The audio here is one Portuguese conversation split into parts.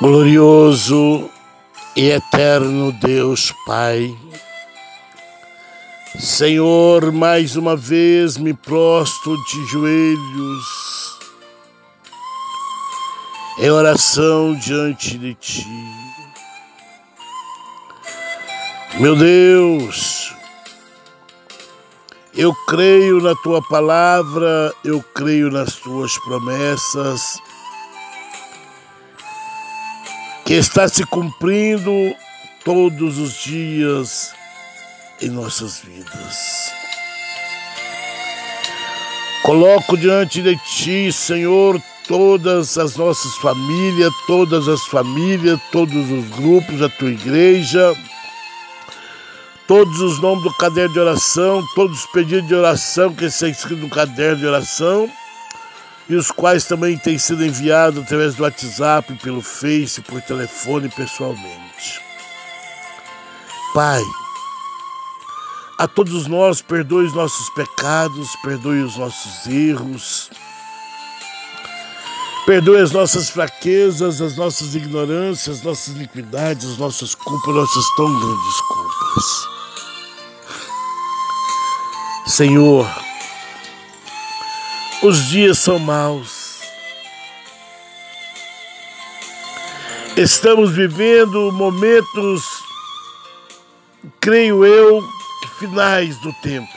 Glorioso e eterno Deus Pai, Senhor, mais uma vez me prostro de joelhos em oração diante de Ti. Meu Deus, eu creio na Tua palavra, eu creio nas Tuas promessas que está se cumprindo todos os dias em nossas vidas. Coloco diante de Ti, Senhor, todas as nossas famílias, todas as famílias, todos os grupos da Tua igreja, todos os nomes do caderno de oração, todos os pedidos de oração que estão escritos no caderno de oração e os quais também têm sido enviados através do WhatsApp, pelo Face, por telefone pessoalmente. Pai, a todos nós perdoe os nossos pecados, perdoe os nossos erros, perdoe as nossas fraquezas, as nossas ignorâncias, as nossas iniquidades, as nossas culpas, nossas tão grandes culpas. Senhor, os dias são maus. Estamos vivendo momentos, creio eu, finais do tempo.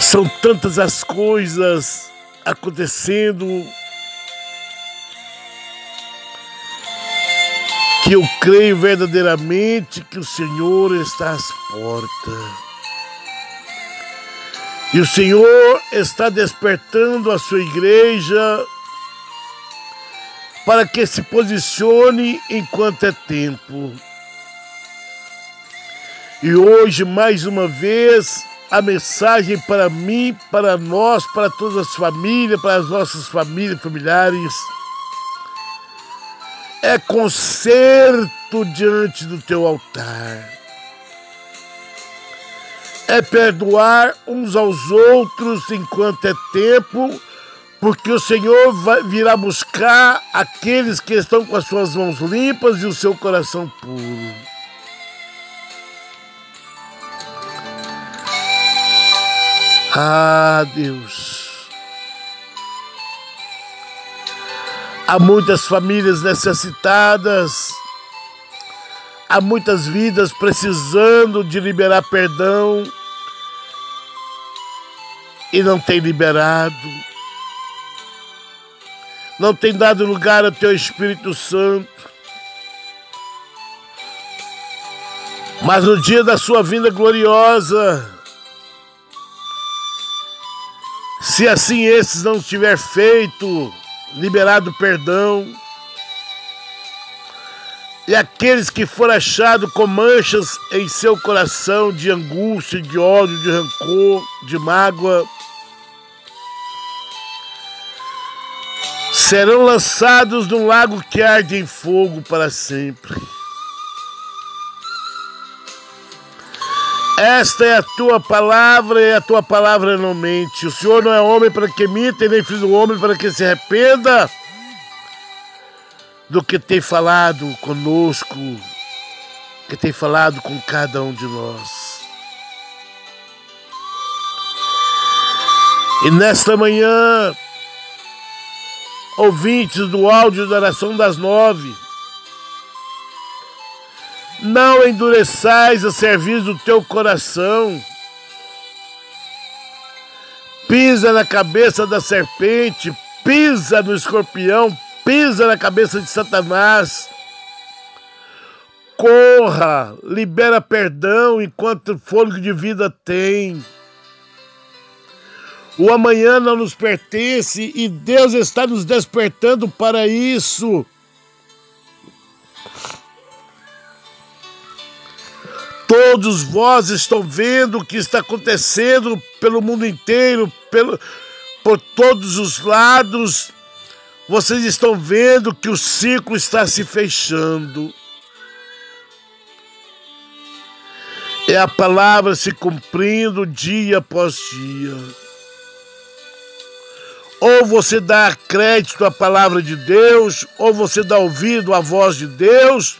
São tantas as coisas acontecendo que eu creio verdadeiramente que o Senhor está às portas. E o Senhor está despertando a sua igreja para que se posicione enquanto é tempo. E hoje, mais uma vez, a mensagem para mim, para nós, para todas as famílias, para as nossas famílias, familiares, é conserto diante do teu altar é perdoar uns aos outros enquanto é tempo, porque o Senhor vai, virá buscar aqueles que estão com as suas mãos limpas e o seu coração puro. Ah, Deus. Há muitas famílias necessitadas há muitas vidas precisando de liberar perdão e não tem liberado, não tem dado lugar ao teu Espírito Santo. Mas no dia da sua vinda gloriosa, se assim esses não tiver feito, liberado perdão, e aqueles que foram achados com manchas em seu coração de angústia, de ódio, de rancor, de mágoa, serão lançados num lago que arde em fogo para sempre. Esta é a tua palavra e a tua palavra não mente. O Senhor não é homem para que minta, nem filho do homem para que se arrependa do que tem falado conosco, que tem falado com cada um de nós. E nesta manhã, ouvintes do áudio da oração das nove, não endureçais a serviço do teu coração. Pisa na cabeça da serpente, pisa no escorpião, pisa na cabeça de Satanás. Corra, libera perdão enquanto fôlego de vida tem. O amanhã não nos pertence e Deus está nos despertando para isso. Todos vós estão vendo o que está acontecendo pelo mundo inteiro, pelo, por todos os lados. Vocês estão vendo que o ciclo está se fechando. É a palavra se cumprindo dia após dia. Ou você dá crédito à palavra de Deus, ou você dá ouvido à voz de Deus,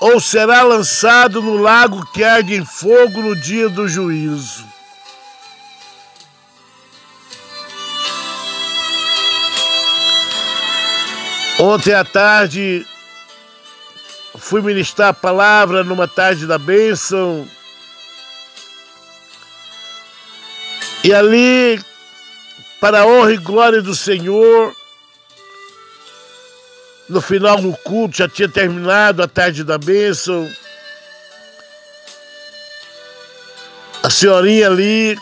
ou será lançado no lago que arde em fogo no dia do juízo. Ontem à tarde fui ministrar a palavra numa tarde da bênção. E ali, para a honra e glória do Senhor, no final do culto, já tinha terminado a tarde da bênção. A senhorinha ali,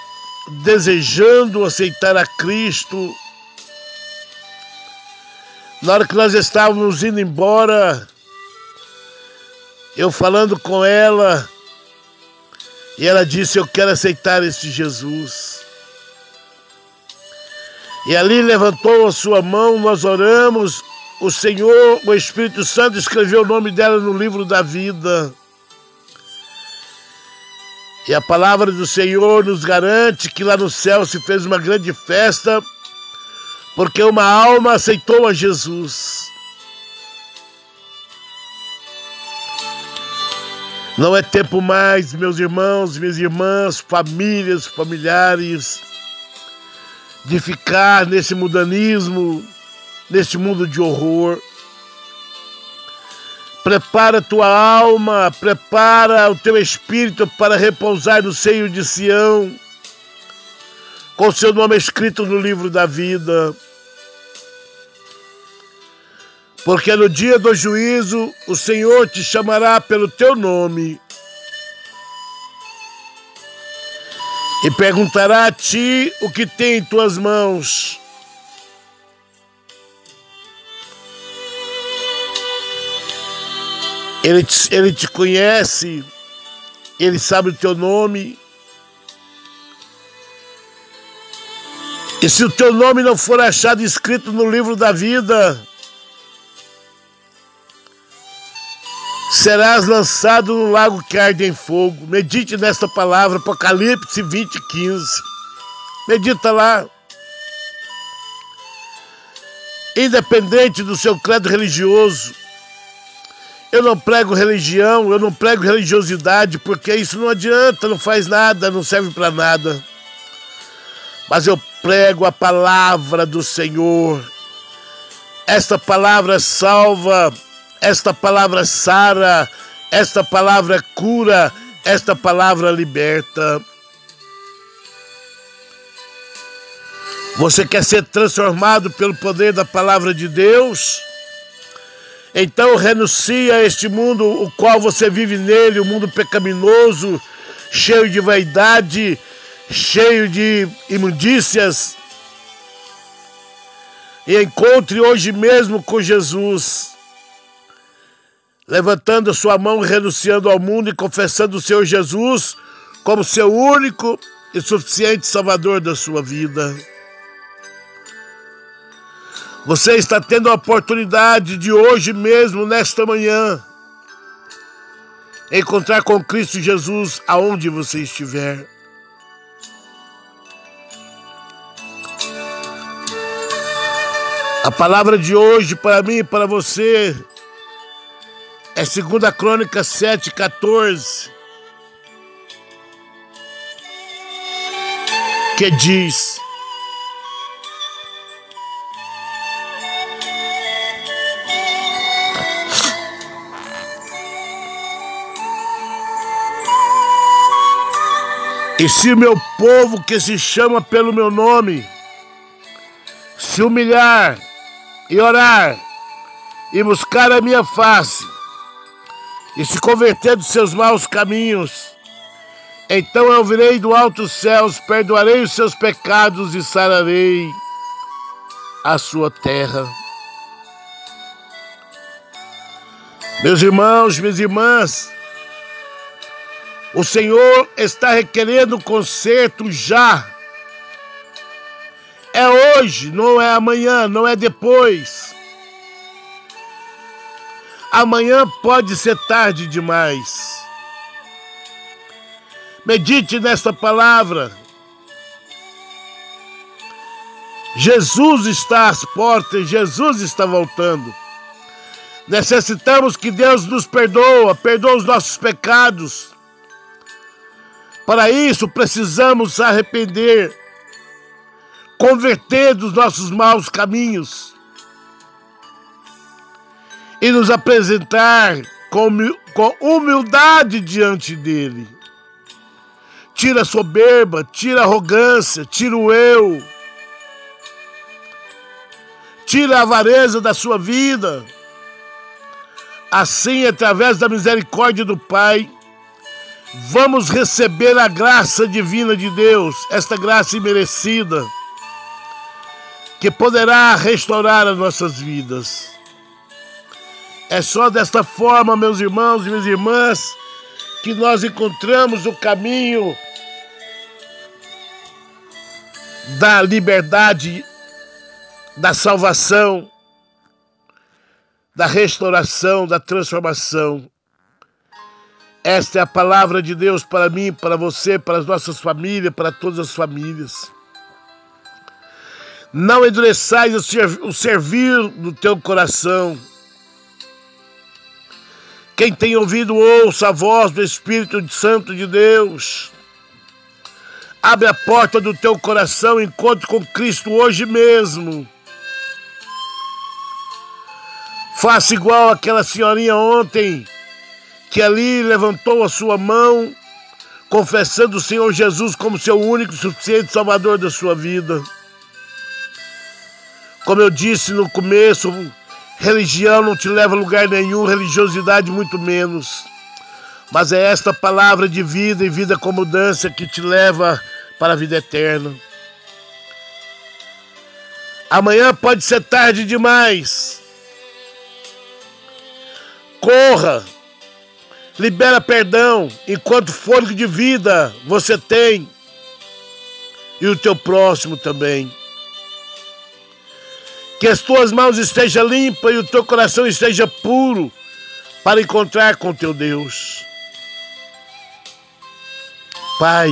desejando aceitar a Cristo. Na hora que nós estávamos indo embora, eu falando com ela, e ela disse: Eu quero aceitar este Jesus. E ali levantou a sua mão, nós oramos, o Senhor, o Espírito Santo, escreveu o nome dela no livro da vida. E a palavra do Senhor nos garante que lá no céu se fez uma grande festa, porque uma alma aceitou a Jesus. Não é tempo mais, meus irmãos, minhas irmãs, famílias, familiares, de ficar nesse mudanismo, neste mundo de horror. Prepara tua alma, prepara o teu espírito para repousar no seio de Sião, com seu nome escrito no livro da vida. Porque no dia do juízo o Senhor te chamará pelo teu nome e perguntará a ti o que tem em tuas mãos. Ele te, ele te conhece, ele sabe o teu nome. E se o teu nome não for achado escrito no livro da vida, serás lançado no lago que arde em fogo. Medite nesta palavra, Apocalipse 20, 15. Medita lá. Independente do seu credo religioso, eu não prego religião, eu não prego religiosidade, porque isso não adianta, não faz nada, não serve para nada. Mas eu prego a palavra do Senhor. Esta palavra salva, esta palavra sara, esta palavra cura, esta palavra liberta. Você quer ser transformado pelo poder da palavra de Deus? Então renuncia a este mundo o qual você vive nele, o um mundo pecaminoso, cheio de vaidade, cheio de imundícias. E encontre hoje mesmo com Jesus, levantando sua mão, renunciando ao mundo e confessando o Senhor Jesus como seu único e suficiente Salvador da sua vida. Você está tendo a oportunidade de hoje mesmo, nesta manhã, encontrar com Cristo Jesus aonde você estiver. A palavra de hoje para mim e para você é 2 Crônica 7,14, que diz: E se meu povo que se chama pelo meu nome se humilhar e orar e buscar a minha face e se converter dos seus maus caminhos, então eu virei do alto céus, perdoarei os seus pecados e sararei a sua terra. Meus irmãos, minhas irmãs, o Senhor está requerendo conserto já. É hoje, não é amanhã, não é depois. Amanhã pode ser tarde demais. Medite nesta palavra. Jesus está às portas, Jesus está voltando. Necessitamos que Deus nos perdoa, perdoa os nossos pecados. Para isso precisamos arrepender, converter dos nossos maus caminhos e nos apresentar com humildade diante dele. Tira a soberba, tira a arrogância, tira o eu. Tira a avareza da sua vida. Assim, através da misericórdia do Pai, vamos receber a graça divina de Deus, esta graça imerecida, que poderá restaurar as nossas vidas. É só desta forma, meus irmãos e minhas irmãs, que nós encontramos o caminho da liberdade, da salvação, da restauração, da transformação. Esta é a palavra de Deus para mim, para você, para as nossas famílias, para todas as famílias. Não endureçais o servir no teu coração. Quem tem ouvido, ouça a voz do Espírito Santo de Deus. Abre a porta do teu coração, encontre com Cristo hoje mesmo. Faça igual aquela senhorinha ontem, que ali levantou a sua mão, confessando o Senhor Jesus como seu único e suficiente Salvador da sua vida. Como eu disse no começo, religião não te leva a lugar nenhum, religiosidade muito menos. Mas é esta palavra de vida e vida com mudança que te leva para a vida eterna. Amanhã pode ser tarde demais. Corra, libera perdão enquanto fôlego de vida você tem e o teu próximo também. Que as tuas mãos estejam limpas e o teu coração esteja puro para encontrar com teu Deus. Pai,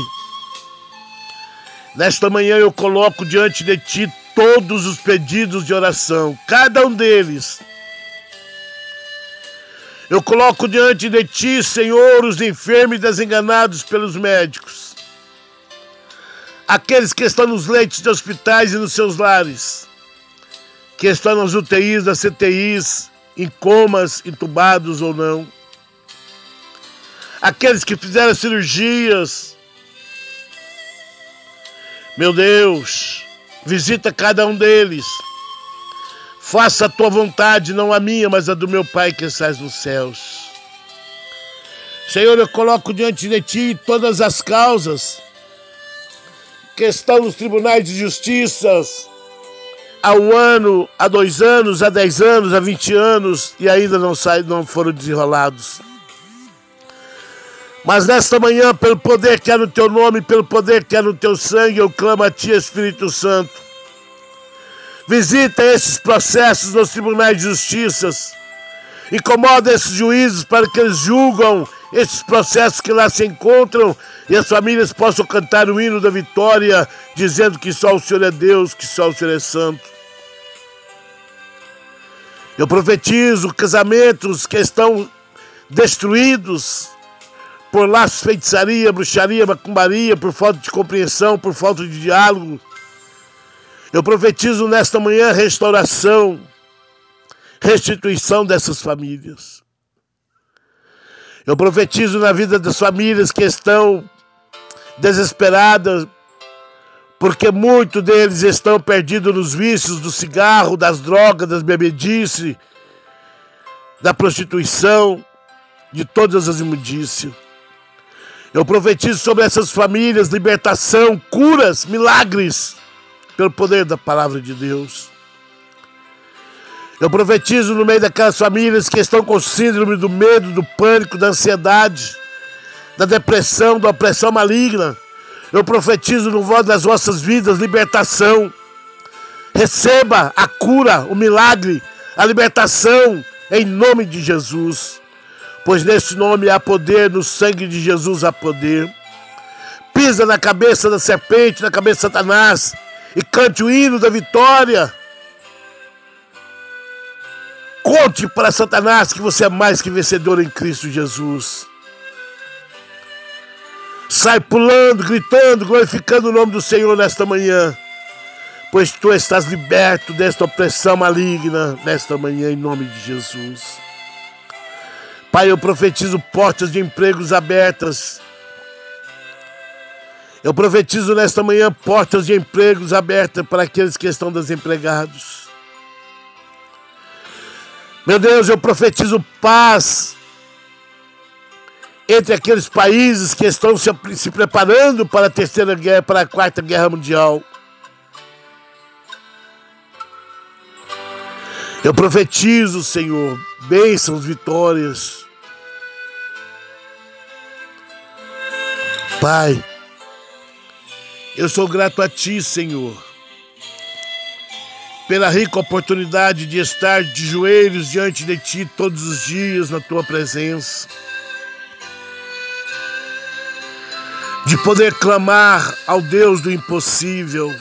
nesta manhã eu coloco diante de ti todos os pedidos de oração, cada um deles eu coloco diante de ti, Senhor, os enfermos desenganados pelos médicos. Aqueles que estão nos leitos de hospitais e nos seus lares. Que estão nas UTIs, nas CTIs, em comas, entubados ou não. Aqueles que fizeram cirurgias. Meu Deus, visita cada um deles Faça a tua vontade, não a minha, mas a do meu Pai que estás nos céus. Senhor, eu coloco diante de ti todas as causas que estão nos tribunais de justiça há um ano, há dois anos, há dez anos, há vinte anos e ainda não, sai, não foram desenrolados. Mas nesta manhã, pelo poder que há no teu nome, pelo poder que há no teu sangue, eu clamo a ti, Espírito Santo Visita esses processos nos tribunais de justiça. Incomoda esses juízes para que eles julgam esses processos que lá se encontram e as famílias possam cantar o hino da vitória, dizendo que só o Senhor é Deus, que só o Senhor é santo. Eu profetizo casamentos que estão destruídos por laços, feitiçaria, bruxaria, macumbaria, por falta de compreensão, por falta de diálogo. Eu profetizo nesta manhã restauração, restituição dessas famílias. Eu profetizo na vida das famílias que estão desesperadas, porque muitos deles estão perdidos nos vícios do cigarro, das drogas, das bebedices, da prostituição, de todas as imundícias. Eu profetizo sobre essas famílias libertação, curas, milagres pelo poder da palavra de Deus. Eu profetizo no meio daquelas famílias que estão com síndrome do medo, do pânico, da ansiedade, da depressão, da opressão maligna. Eu profetizo no voz das vossas vidas libertação. Receba a cura, o milagre, a libertação em nome de Jesus. Pois nesse nome há poder, no sangue de Jesus há poder. Pisa na cabeça da serpente, na cabeça de Satanás e cante o hino da vitória. Conte para Satanás que você é mais que vencedor em Cristo Jesus. Sai pulando, gritando, glorificando o nome do Senhor nesta manhã, pois tu estás liberto desta opressão maligna nesta manhã, em nome de Jesus. Pai, eu profetizo portas de empregos abertas. Eu profetizo nesta manhã portas de empregos abertas para aqueles que estão desempregados. Meu Deus, eu profetizo paz entre aqueles países que estão se, se preparando para a terceira guerra, para a quarta guerra mundial. Eu profetizo, Senhor, bênçãos, vitórias. Pai, eu sou grato a Ti, Senhor, pela rica oportunidade de estar de joelhos diante de Ti todos os dias na Tua presença. De poder clamar ao Deus do impossível.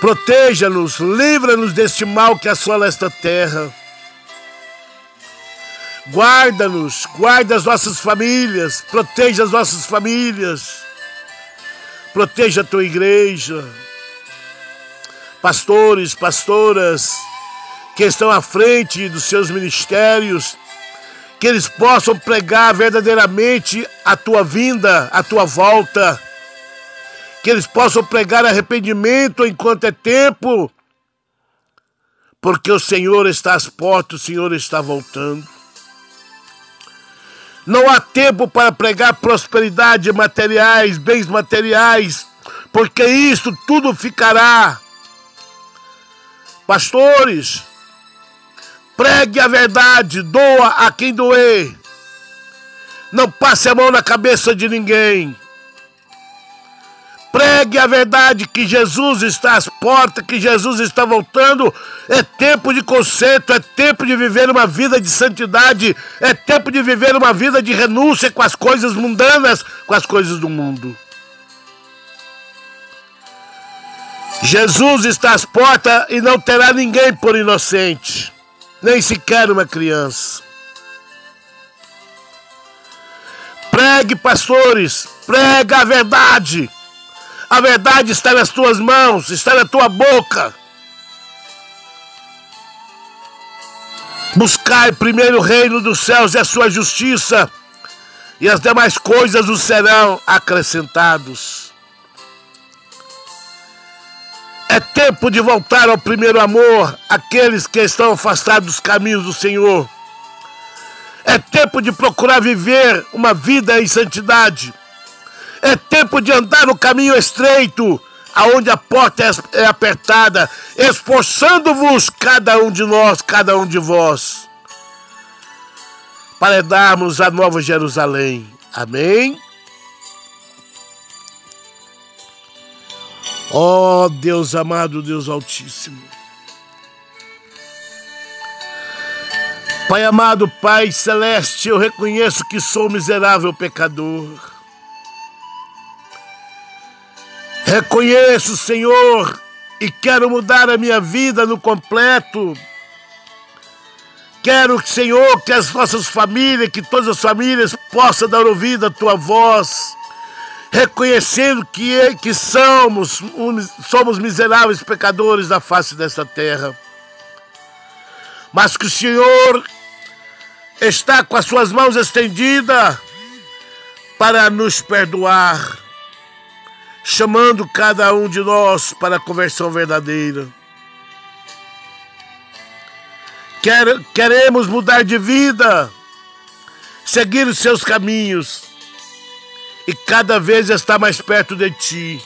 Proteja-nos, livra-nos deste mal que assola esta terra. Guarda-nos, guarda as nossas famílias, proteja as nossas famílias, proteja a tua igreja, pastores, pastoras que estão à frente dos seus ministérios, que eles possam pregar verdadeiramente a tua vinda, a tua volta, que eles possam pregar arrependimento enquanto é tempo, porque o Senhor está às portas, o Senhor está voltando. Não há tempo para pregar prosperidade materiais, bens materiais, porque isso tudo ficará. Pastores, pregue a verdade, doa a quem doer. Não passe a mão na cabeça de ninguém. Pregue a verdade que Jesus está às portas, que Jesus está voltando. É tempo de conserto, é tempo de viver uma vida de santidade, é tempo de viver uma vida de renúncia com as coisas mundanas, com as coisas do mundo. Jesus está às portas e não terá ninguém por inocente, nem sequer uma criança. Pregue, pastores, prega a verdade. A verdade está nas tuas mãos, está na tua boca. Buscai primeiro o reino dos céus e a sua justiça, e as demais coisas os serão acrescentados. É tempo de voltar ao primeiro amor, aqueles que estão afastados dos caminhos do Senhor. É tempo de procurar viver uma vida em santidade. É tempo de andar no caminho estreito, aonde a porta é, apertada, esforçando-vos cada um de nós, cada um de vós, para darmos a nova Jerusalém. Amém? Ó oh, Deus amado, Deus Altíssimo. Pai amado, Pai celeste, eu reconheço que sou miserável pecador. Reconheço, Senhor, e quero mudar a minha vida no completo. Quero, Senhor, que as nossas famílias, que todas as famílias possam dar ouvido à tua voz, reconhecendo que, é, que somos, somos miseráveis pecadores da face desta terra. Mas que o Senhor está com as suas mãos estendidas para nos perdoar chamando cada um de nós para a conversão verdadeira. Quer, queremos mudar de vida, seguir os seus caminhos e cada vez estar mais perto de ti.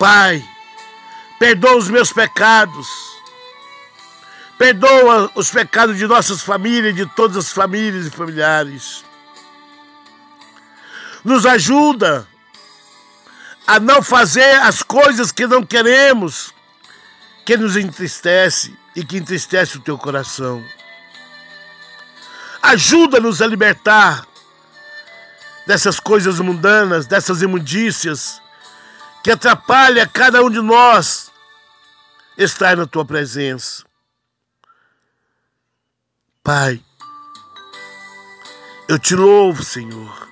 Pai, perdoa os meus pecados. Perdoa os pecados de nossas famílias, de todas as famílias e familiares. Nos ajuda a não fazer as coisas que não queremos, que nos entristece e que entristece o teu coração. Ajuda-nos a libertar dessas coisas mundanas, dessas imundícias que atrapalha cada um de nós estar na tua presença. Pai, eu te louvo, Senhor.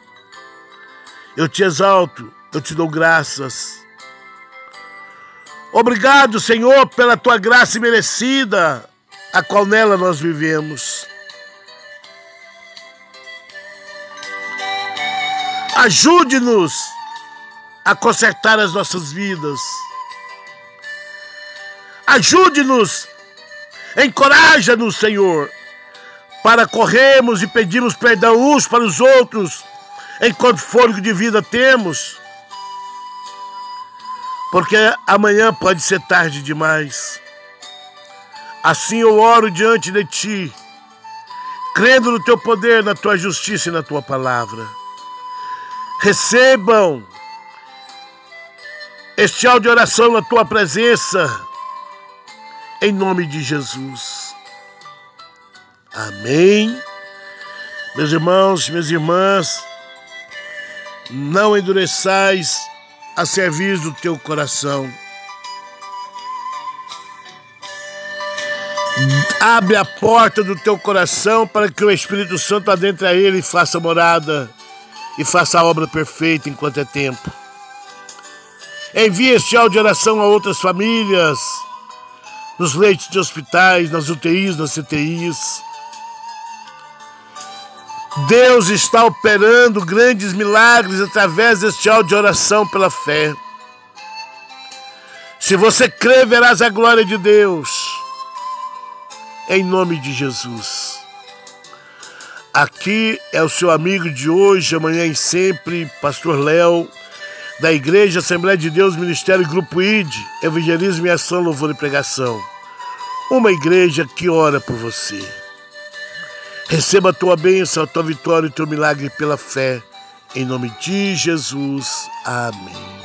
Eu te exalto, eu te dou graças. Obrigado, Senhor, pela tua graça merecida, a qual nela nós vivemos. Ajude-nos a consertar as nossas vidas. Ajude-nos, encoraja-nos, Senhor, para corrermos e pedirmos perdão uns para os outros, enquanto fôlego de vida temos, porque amanhã pode ser tarde demais. Assim eu oro diante de Ti, crendo no Teu poder, na Tua justiça e na Tua palavra. Recebam este áudio de oração na Tua presença, em nome de Jesus. Amém. Meus irmãos, minhas irmãs, não endureçais a serviço do teu coração. Abre a porta do teu coração para que o Espírito Santo adentre a ele e faça morada e faça a obra perfeita enquanto é tempo. Envie este áudio de oração a outras famílias, nos leitos de hospitais, nas UTIs, nas CTIs Deus está operando grandes milagres através deste áudio de oração pela fé. Se você crê, verás a glória de Deus. Em nome de Jesus. Aqui é o seu amigo de hoje, amanhã e sempre, Pastor Léo, da Igreja Assembleia de Deus, Ministério Grupo ID, Evangelismo e Ação, Louvor e Pregação. Uma igreja que ora por você. Receba a tua bênção, a tua vitória e o teu milagre pela fé. Em nome de Jesus. Amém.